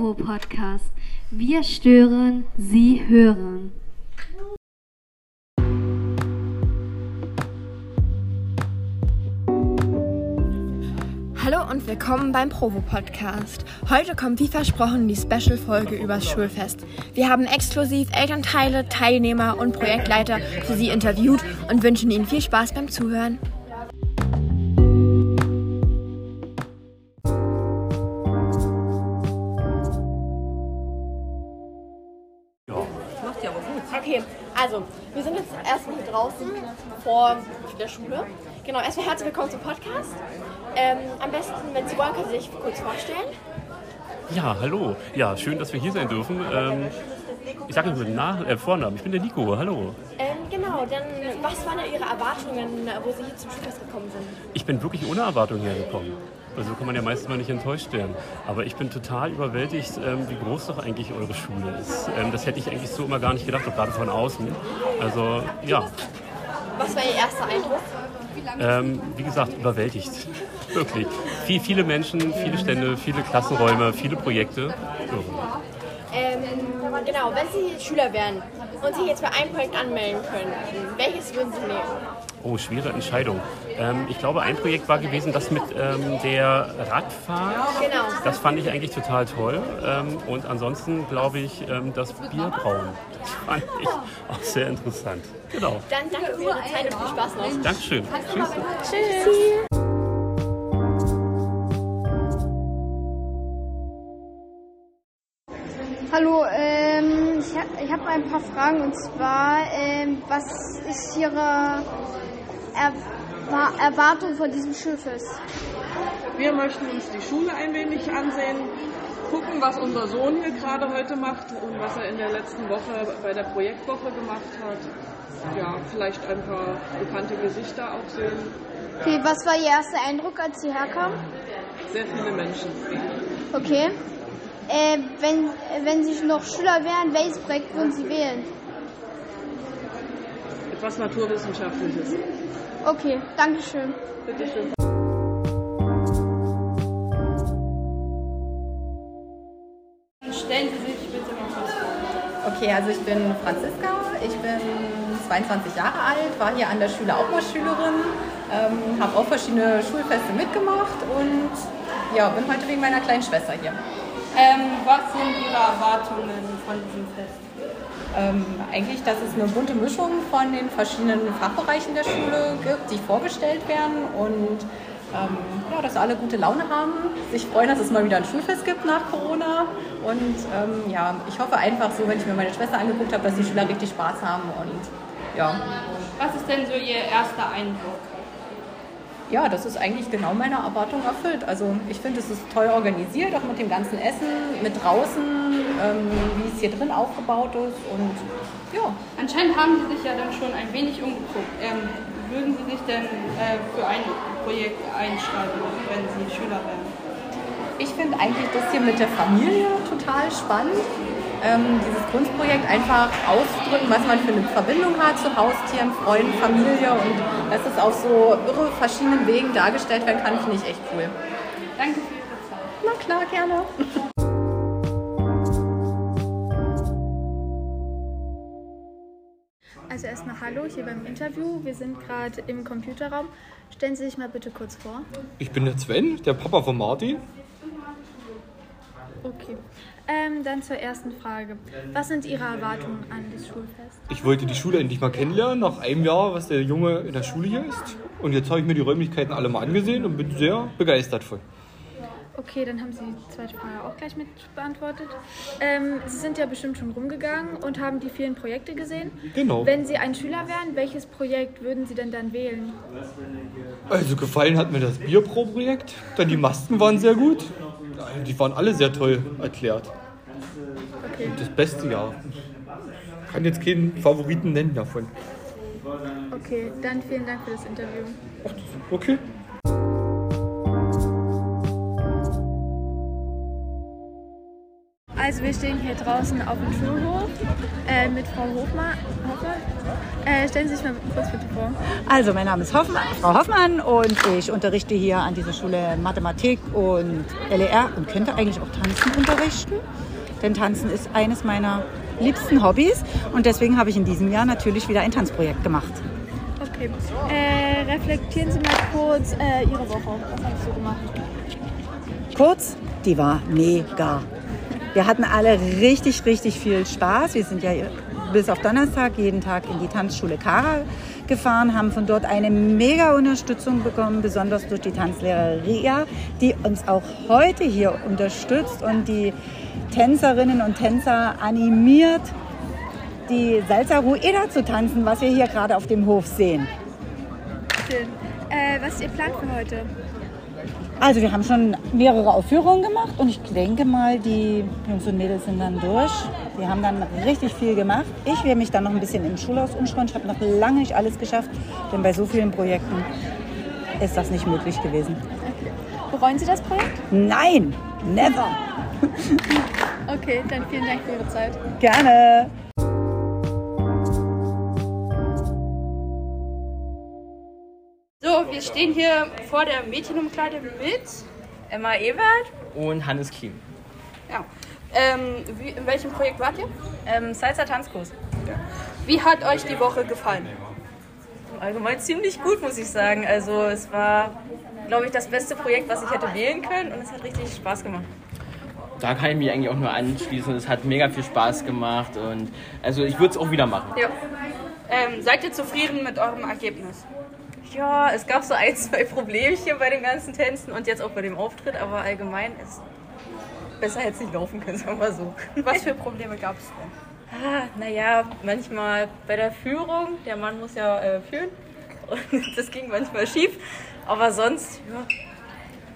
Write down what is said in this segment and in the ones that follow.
Provo Podcast. Wir stören, Sie hören. Hallo und willkommen beim Provo Podcast. Heute kommt wie versprochen die Special-Folge übers Schulfest. Wir haben exklusiv Elternteile, Teilnehmer und Projektleiter für Sie interviewt und wünschen Ihnen viel Spaß beim Zuhören. Also, wir sind jetzt erstmal hier draußen vor der Schule. Genau, erstmal herzlich willkommen zum Podcast. Ähm, am besten, wenn Sie wollen, können Sie sich kurz vorstellen. Ja, hallo. Ja, schön, dass wir hier sein dürfen. Ähm, ich sage nur den Nach äh, Vornamen. Ich bin der Nico. Hallo. Ähm, genau, dann was waren Ihre Erwartungen, wo Sie hier zum Schulfest gekommen sind? Ich bin wirklich ohne Erwartung hergekommen. Also kann man ja meistens mal nicht enttäuscht werden. Aber ich bin total überwältigt, ähm, wie groß doch eigentlich eure Schule ist. Ähm, das hätte ich eigentlich so immer gar nicht gedacht, auch gerade von außen. Also ja, Was war Ihr erster Eindruck? ähm, wie gesagt, überwältigt. Wirklich. Viel, viele Menschen, viele Stände, viele Klassenräume, viele Projekte. Irre. Ähm, genau, wenn Sie Schüler wären und sich jetzt für ein Projekt anmelden könnten, welches würden Sie nehmen? Oh, schwere Entscheidung. Ähm, ich glaube, ein Projekt war gewesen, das mit ähm, der Radfahrt. Genau. Das fand ich eigentlich total toll. Ähm, und ansonsten glaube ich, ähm, das Bierbrauen. Das fand ich auch sehr interessant. Genau. Dann danke für Ihre Zeit und viel Spaß noch. Dankeschön. Tschüss. Tschüss. Ein paar Fragen und zwar, ähm, was ist Ihre Erwa Erwartung von diesem Schulfest? Wir möchten uns die Schule ein wenig ansehen, gucken, was unser Sohn hier gerade heute macht und was er in der letzten Woche bei der Projektwoche gemacht hat. Ja, vielleicht ein paar bekannte Gesichter auch sehen. Okay, was war Ihr erster Eindruck, als Sie herkamen? Sehr viele Menschen. Okay. Äh, wenn, wenn Sie noch Schüler wären, welches Projekt würden Sie wählen? Etwas Naturwissenschaftliches. Okay, Dankeschön. Bitte schön. Stellen Sie sich bitte mal kurz vor. Okay, also ich bin Franziska, ich bin 22 Jahre alt, war hier an der Schule auch mal Schülerin, ähm, habe auch verschiedene Schulfeste mitgemacht und ja, bin heute wegen meiner kleinen Schwester hier. Ähm, was sind Ihre Erwartungen von diesem Fest? Ähm, eigentlich, dass es eine bunte Mischung von den verschiedenen Fachbereichen der Schule gibt, die vorgestellt werden und ähm, ja, dass alle gute Laune haben, sich freuen, dass es mal wieder ein Schulfest gibt nach Corona und ähm, ja, ich hoffe einfach so, wenn ich mir meine Schwester angeguckt habe, dass die Schüler richtig Spaß haben und ja, Was ist denn so Ihr erster Eindruck? Ja, das ist eigentlich genau meine Erwartung erfüllt. Also ich finde, es ist toll organisiert, auch mit dem ganzen Essen, mit draußen, ähm, wie es hier drin aufgebaut ist und ja, Anscheinend haben Sie sich ja dann schon ein wenig umgeguckt. Ähm, würden Sie sich denn äh, für ein Projekt einschreiben, wenn Sie Schüler wären? Ich finde eigentlich das hier mit der Familie total spannend. Ähm, dieses Kunstprojekt einfach auszudrücken, was man für eine Verbindung hat zu Haustieren, Freunden, Familie und dass es auf so irre verschiedenen Wegen dargestellt werden kann, finde ich echt cool. Danke für Ihre Zeit. Na klar, gerne. Also erstmal Hallo hier beim Interview. Wir sind gerade im Computerraum. Stellen Sie sich mal bitte kurz vor. Ich bin der Sven, der Papa von Martin. Okay. Ähm, dann zur ersten Frage. Was sind Ihre Erwartungen an das Schulfest? Ich wollte die Schule endlich mal kennenlernen, nach einem Jahr, was der Junge in der Schule hier ist. Und jetzt habe ich mir die Räumlichkeiten alle mal angesehen und bin sehr begeistert von. Okay, dann haben Sie die zweite Frage auch gleich mit beantwortet. Ähm, Sie sind ja bestimmt schon rumgegangen und haben die vielen Projekte gesehen. Genau. Wenn Sie ein Schüler wären, welches Projekt würden Sie denn dann wählen? Also gefallen hat mir das Bierpro-Projekt. Dann die Masken waren sehr gut. Die waren alle sehr toll erklärt. Okay. Das beste Jahr. Ich kann jetzt keinen Favoriten nennen davon. Okay, dann vielen Dank für das Interview. Okay. Also wir stehen hier draußen auf dem Schulhof äh, mit Frau Hofmann. Hoffmann. Äh, stellen Sie sich mal kurz bitte vor. Also mein Name ist Hoffmann, Frau Hoffmann und ich unterrichte hier an dieser Schule Mathematik und LER und könnte eigentlich auch Tanzen unterrichten. Denn Tanzen ist eines meiner liebsten Hobbys und deswegen habe ich in diesem Jahr natürlich wieder ein Tanzprojekt gemacht. Okay. Äh, reflektieren Sie mal kurz äh, Ihre Woche. Was hast du gemacht? Kurz, die war mega. Wir hatten alle richtig, richtig viel Spaß. Wir sind ja bis auf Donnerstag jeden Tag in die Tanzschule Kara gefahren, haben von dort eine mega Unterstützung bekommen, besonders durch die Tanzlehrerin Ria, die uns auch heute hier unterstützt und die Tänzerinnen und Tänzer animiert, die Salsa Rueda zu tanzen, was wir hier gerade auf dem Hof sehen. Schön. Äh, was ist Ihr Plan für heute? Also wir haben schon mehrere Aufführungen gemacht und ich denke mal, die Jungs und Mädels sind dann durch. Die haben dann richtig viel gemacht. Ich werde mich dann noch ein bisschen im Schulhaus umschauen. Ich habe noch lange nicht alles geschafft, denn bei so vielen Projekten ist das nicht möglich gewesen. Bereuen Sie das Projekt? Nein, never. Okay, dann vielen Dank für Ihre Zeit. Gerne. Wir stehen hier vor der Mädchenumkleide mit Emma Ewert. Und Hannes Kiem. Ja. Ähm, wie, in welchem Projekt wart ihr? Ähm, Salsa Tanzkurs. Wie hat euch die Woche gefallen? Allgemein ziemlich gut, muss ich sagen. Also es war, glaube ich, das beste Projekt, was ich hätte wählen können und es hat richtig Spaß gemacht. Da kann ich mich eigentlich auch nur anschließen. Es hat mega viel Spaß gemacht und also ich würde es auch wieder machen. Ja. Ähm, seid ihr zufrieden mit eurem Ergebnis? Ja, es gab so ein, zwei Problemchen bei den ganzen Tänzen und jetzt auch bei dem Auftritt, aber allgemein ist besser hätte es nicht laufen können, sagen wir so. Was für Probleme gab es denn? Ah, naja, manchmal bei der Führung, der Mann muss ja äh, führen und das ging manchmal schief, aber sonst, ja.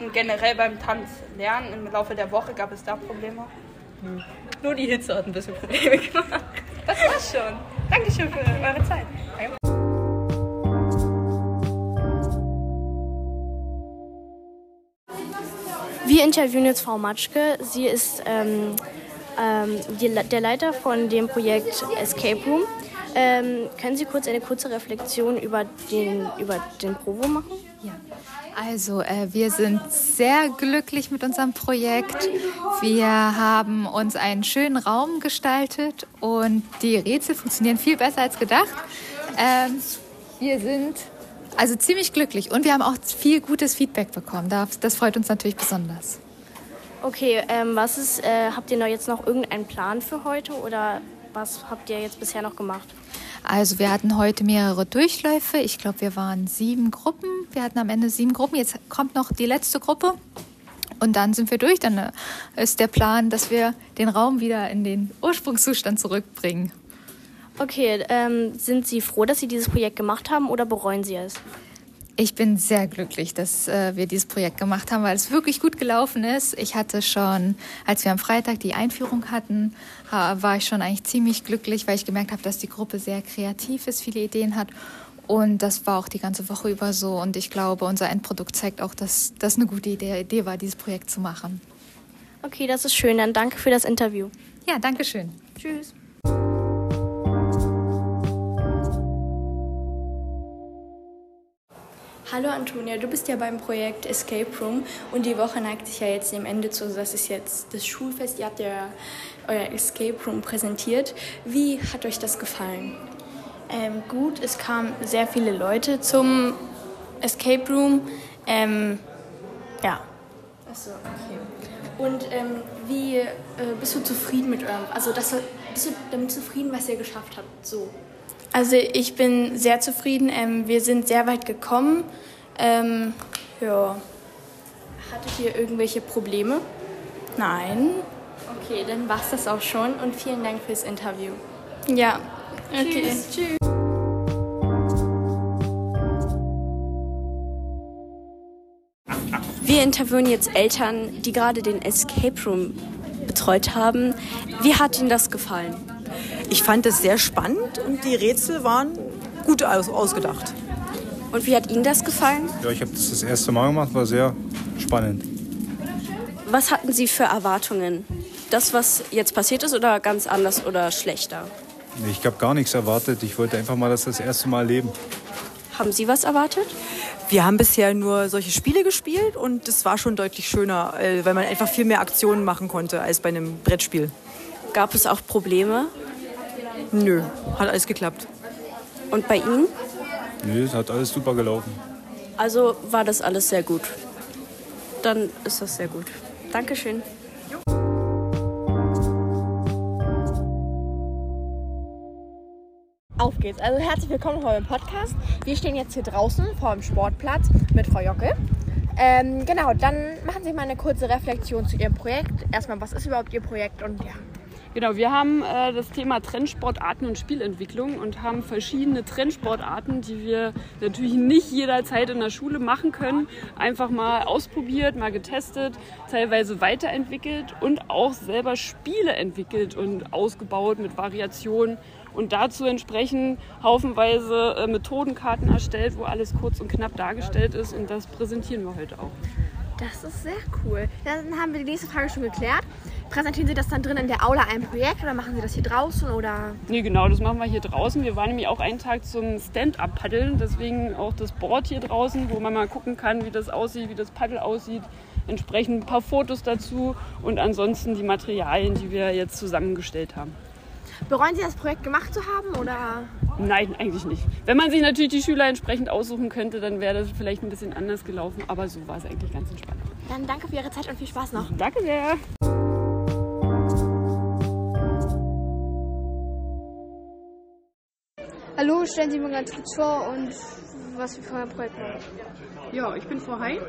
Und generell beim Tanzlernen im Laufe der Woche gab es da Probleme? Hm. Nur die Hitze hat ein bisschen Probleme gemacht. Das war's schon. Dankeschön für eure Zeit. Wir interviewen jetzt Frau Matschke. Sie ist ähm, ähm, die, der Leiter von dem Projekt Escape Room. Ähm, können Sie kurz eine kurze Reflexion über den, über den Provo machen? Ja. Also, äh, wir sind sehr glücklich mit unserem Projekt. Wir haben uns einen schönen Raum gestaltet und die Rätsel funktionieren viel besser als gedacht. Ähm, wir sind also ziemlich glücklich und wir haben auch viel gutes Feedback bekommen. Das, freut uns natürlich besonders. Okay, ähm, was ist, äh, habt ihr noch jetzt noch irgendeinen Plan für heute oder was habt ihr jetzt bisher noch gemacht? Also wir hatten heute mehrere Durchläufe. Ich glaube, wir waren sieben Gruppen. Wir hatten am Ende sieben Gruppen. Jetzt kommt noch die letzte Gruppe. Und dann sind wir durch. Dann äh, ist der Plan, dass wir den Raum wieder in den Ursprungszustand zurückbringen. Okay, ähm, sind Sie froh, dass Sie dieses Projekt gemacht haben oder bereuen Sie es? Ich bin sehr glücklich, dass äh, wir dieses Projekt gemacht haben, weil es wirklich gut gelaufen ist. Ich hatte schon, als wir am Freitag die Einführung hatten, war ich schon eigentlich ziemlich glücklich, weil ich gemerkt habe, dass die Gruppe sehr kreativ ist, viele Ideen hat. Und das war auch die ganze Woche über so. Und ich glaube, unser Endprodukt zeigt auch, dass das eine gute Idee, Idee war, dieses Projekt zu machen. Okay, das ist schön. Dann danke für das Interview. Ja, danke schön. Tschüss. Hallo Antonia, du bist ja beim Projekt Escape Room und die Woche neigt sich ja jetzt dem Ende zu. Das ist jetzt das Schulfest. Ihr habt ja euer Escape Room präsentiert. Wie hat euch das gefallen? Ähm, gut, es kamen sehr viele Leute zum Escape Room. Ähm, ja. Achso, okay. Und ähm, wie äh, bist du zufrieden mit eurem, also das, bist du damit zufrieden, was ihr geschafft habt? So. Also ich bin sehr zufrieden. Ähm, wir sind sehr weit gekommen. Ähm, ja. Hattet ihr irgendwelche Probleme? Nein. Okay, dann war's das auch schon und vielen Dank fürs Interview. Ja. Okay. Tschüss. Tschüss. Wir interviewen jetzt Eltern, die gerade den Escape Room betreut haben. Wie hat Ihnen das gefallen? Ich fand es sehr spannend und die Rätsel waren gut aus ausgedacht. Und wie hat Ihnen das gefallen? Ja, ich habe das das erste Mal gemacht, war sehr spannend. Was hatten Sie für Erwartungen? das, was jetzt passiert ist, oder ganz anders oder schlechter? Ich habe gar nichts erwartet. Ich wollte einfach mal das das erste Mal erleben. Haben Sie was erwartet? Wir haben bisher nur solche Spiele gespielt und es war schon deutlich schöner, äh, weil man einfach viel mehr Aktionen machen konnte als bei einem Brettspiel. Gab es auch Probleme? Nö, hat alles geklappt. Und bei Ihnen? Nö, es hat alles super gelaufen. Also war das alles sehr gut. Dann ist das sehr gut. Dankeschön. Auf geht's. Also herzlich willkommen heute im Podcast. Wir stehen jetzt hier draußen vor dem Sportplatz mit Frau Jocke. Ähm, genau, dann machen Sie mal eine kurze Reflexion zu Ihrem Projekt. Erstmal, was ist überhaupt Ihr Projekt und ja. Genau, wir haben äh, das Thema Trendsportarten und Spielentwicklung und haben verschiedene Trendsportarten, die wir natürlich nicht jederzeit in der Schule machen können, einfach mal ausprobiert, mal getestet, teilweise weiterentwickelt und auch selber Spiele entwickelt und ausgebaut mit Variationen und dazu entsprechend haufenweise äh, Methodenkarten erstellt, wo alles kurz und knapp dargestellt ist und das präsentieren wir heute auch. Das ist sehr cool. Dann haben wir die nächste Frage schon geklärt. Präsentieren Sie das dann drin in der Aula ein Projekt oder machen Sie das hier draußen oder? Nee, genau, das machen wir hier draußen. Wir waren nämlich auch einen Tag zum Stand-up-Paddeln, deswegen auch das Board hier draußen, wo man mal gucken kann, wie das aussieht, wie das Paddel aussieht. Entsprechend ein paar Fotos dazu und ansonsten die Materialien, die wir jetzt zusammengestellt haben. Bereuen Sie das Projekt gemacht zu haben oder? Nein, eigentlich nicht. Wenn man sich natürlich die Schüler entsprechend aussuchen könnte, dann wäre das vielleicht ein bisschen anders gelaufen, aber so war es eigentlich ganz entspannt. Dann danke für Ihre Zeit und viel Spaß noch. Danke sehr. Hallo, stellen Sie mir ganz kurz vor und was wir für ein Projekt machen. Ja, ich bin Frau Hein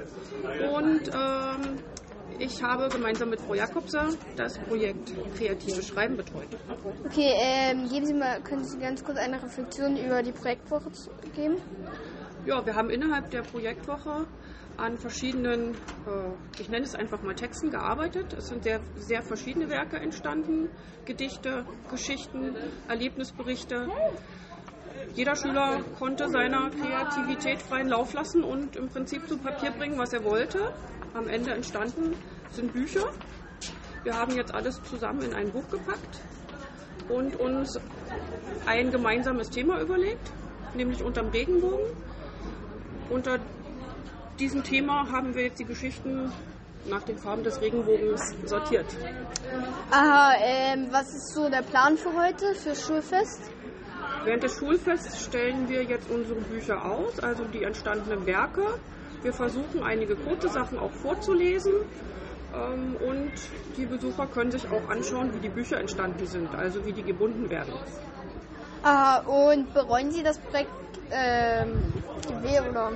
und ähm, ich habe gemeinsam mit Frau Jakobser das Projekt Kreatives Schreiben betreut. Okay, ähm, geben Sie mal, können Sie ganz kurz eine Reflexion über die Projektwoche geben? Ja, wir haben innerhalb der Projektwoche an verschiedenen, äh, ich nenne es einfach mal Texten gearbeitet. Es sind sehr, sehr verschiedene Werke entstanden. Gedichte, Geschichten, Erlebnisberichte. Jeder Schüler konnte seiner Kreativität freien Lauf lassen und im Prinzip zu Papier bringen, was er wollte. Am Ende entstanden sind Bücher. Wir haben jetzt alles zusammen in ein Buch gepackt und uns ein gemeinsames Thema überlegt, nämlich unterm Regenbogen. Unter diesem Thema haben wir jetzt die Geschichten nach den Farben des Regenbogens sortiert. Aha, ähm, was ist so der Plan für heute, für Schulfest? Während des Schulfests stellen wir jetzt unsere Bücher aus, also die entstandenen Werke. Wir versuchen einige kurze Sachen auch vorzulesen ähm, und die Besucher können sich auch anschauen, wie die Bücher entstanden sind, also wie die gebunden werden. Aha, und bereuen Sie das Projekt ähm, oder?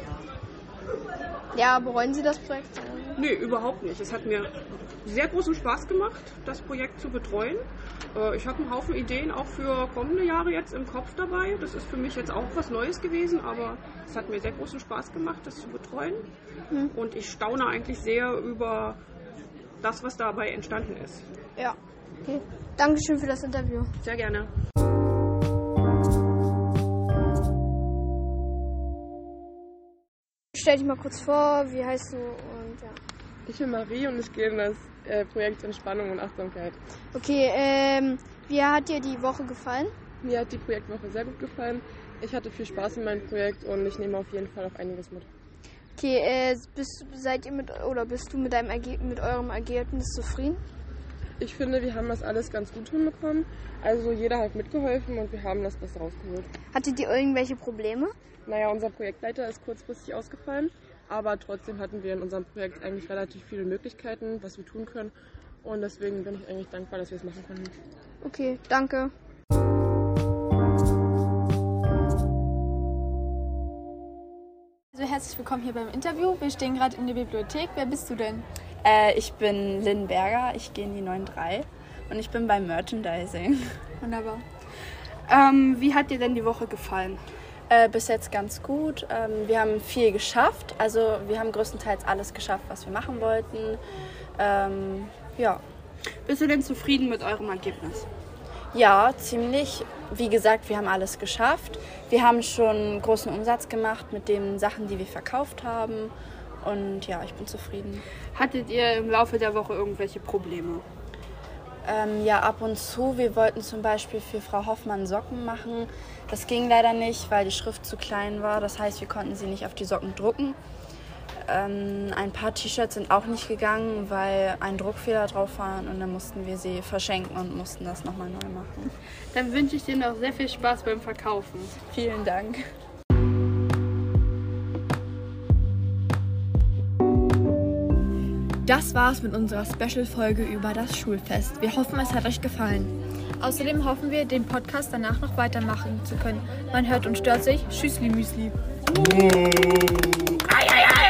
Ja, bereuen Sie das Projekt? Nee, überhaupt nicht. Es hat mir sehr großen Spaß gemacht, das Projekt zu betreuen. Äh, Ich habe einen Haufen Ideen auch für kommende Jahre jetzt im Kopf dabei. Das ist für mich jetzt auch was Neues gewesen, aber es hat mir sehr großen Spaß gemacht, das zu betreuen. Mhm. Und ich staune eigentlich sehr über das, was dabei entstanden ist. Ja. Okay. Dankeschön für das Interview. Sehr gerne. Stell dich mal kurz vor, wie heißt du und ja. Ich bin Marie und ich gehe in das äh, Projekt Entspannung und Achtsamkeit. Okay, ähm, wie hat dir die Woche gefallen? Mir hat die Projektwoche sehr gut gefallen. Ich hatte viel Spaß in meinem Projekt und ich nehme auf jeden Fall auch einiges mit. Okay, äh, bist, seid ihr mit oder bist du mit, deinem Erge mit eurem Ergebnis zufrieden? Ich finde, wir haben das alles ganz gut hinbekommen. Also jeder hat mitgeholfen und wir haben das Beste rausgeholt. Hattet ihr irgendwelche Probleme? Naja, unser Projektleiter ist kurzfristig ausgefallen, aber trotzdem hatten wir in unserem Projekt eigentlich relativ viele Möglichkeiten, was wir tun können. Und deswegen bin ich eigentlich dankbar, dass wir es machen konnten. Okay, danke. Herzlich willkommen hier beim Interview. Wir stehen gerade in der Bibliothek. Wer bist du denn? Äh, ich bin Lynn Berger, ich gehe in die 9.3 und ich bin beim Merchandising. Wunderbar. Ähm, wie hat dir denn die Woche gefallen? Äh, bis jetzt ganz gut. Ähm, wir haben viel geschafft. Also wir haben größtenteils alles geschafft, was wir machen wollten. Ähm, ja. Bist du denn zufrieden mit eurem Ergebnis? Ja, ziemlich. Wie gesagt, wir haben alles geschafft. Wir haben schon großen Umsatz gemacht mit den Sachen, die wir verkauft haben. Und ja, ich bin zufrieden. Hattet ihr im Laufe der Woche irgendwelche Probleme? Ähm, ja, ab und zu. Wir wollten zum Beispiel für Frau Hoffmann Socken machen. Das ging leider nicht, weil die Schrift zu klein war. Das heißt, wir konnten sie nicht auf die Socken drucken. Ähm, ein paar T-Shirts sind auch nicht gegangen, weil ein Druckfehler drauf war und dann mussten wir sie verschenken und mussten das nochmal neu machen. Dann wünsche ich dir noch sehr viel Spaß beim Verkaufen. Vielen Dank. Das war's mit unserer Special-Folge über das Schulfest. Wir hoffen, es hat euch gefallen. Außerdem hoffen wir, den Podcast danach noch weitermachen zu können. Man hört und stört sich. Tschüssli Müsli. Ei, ei, ei.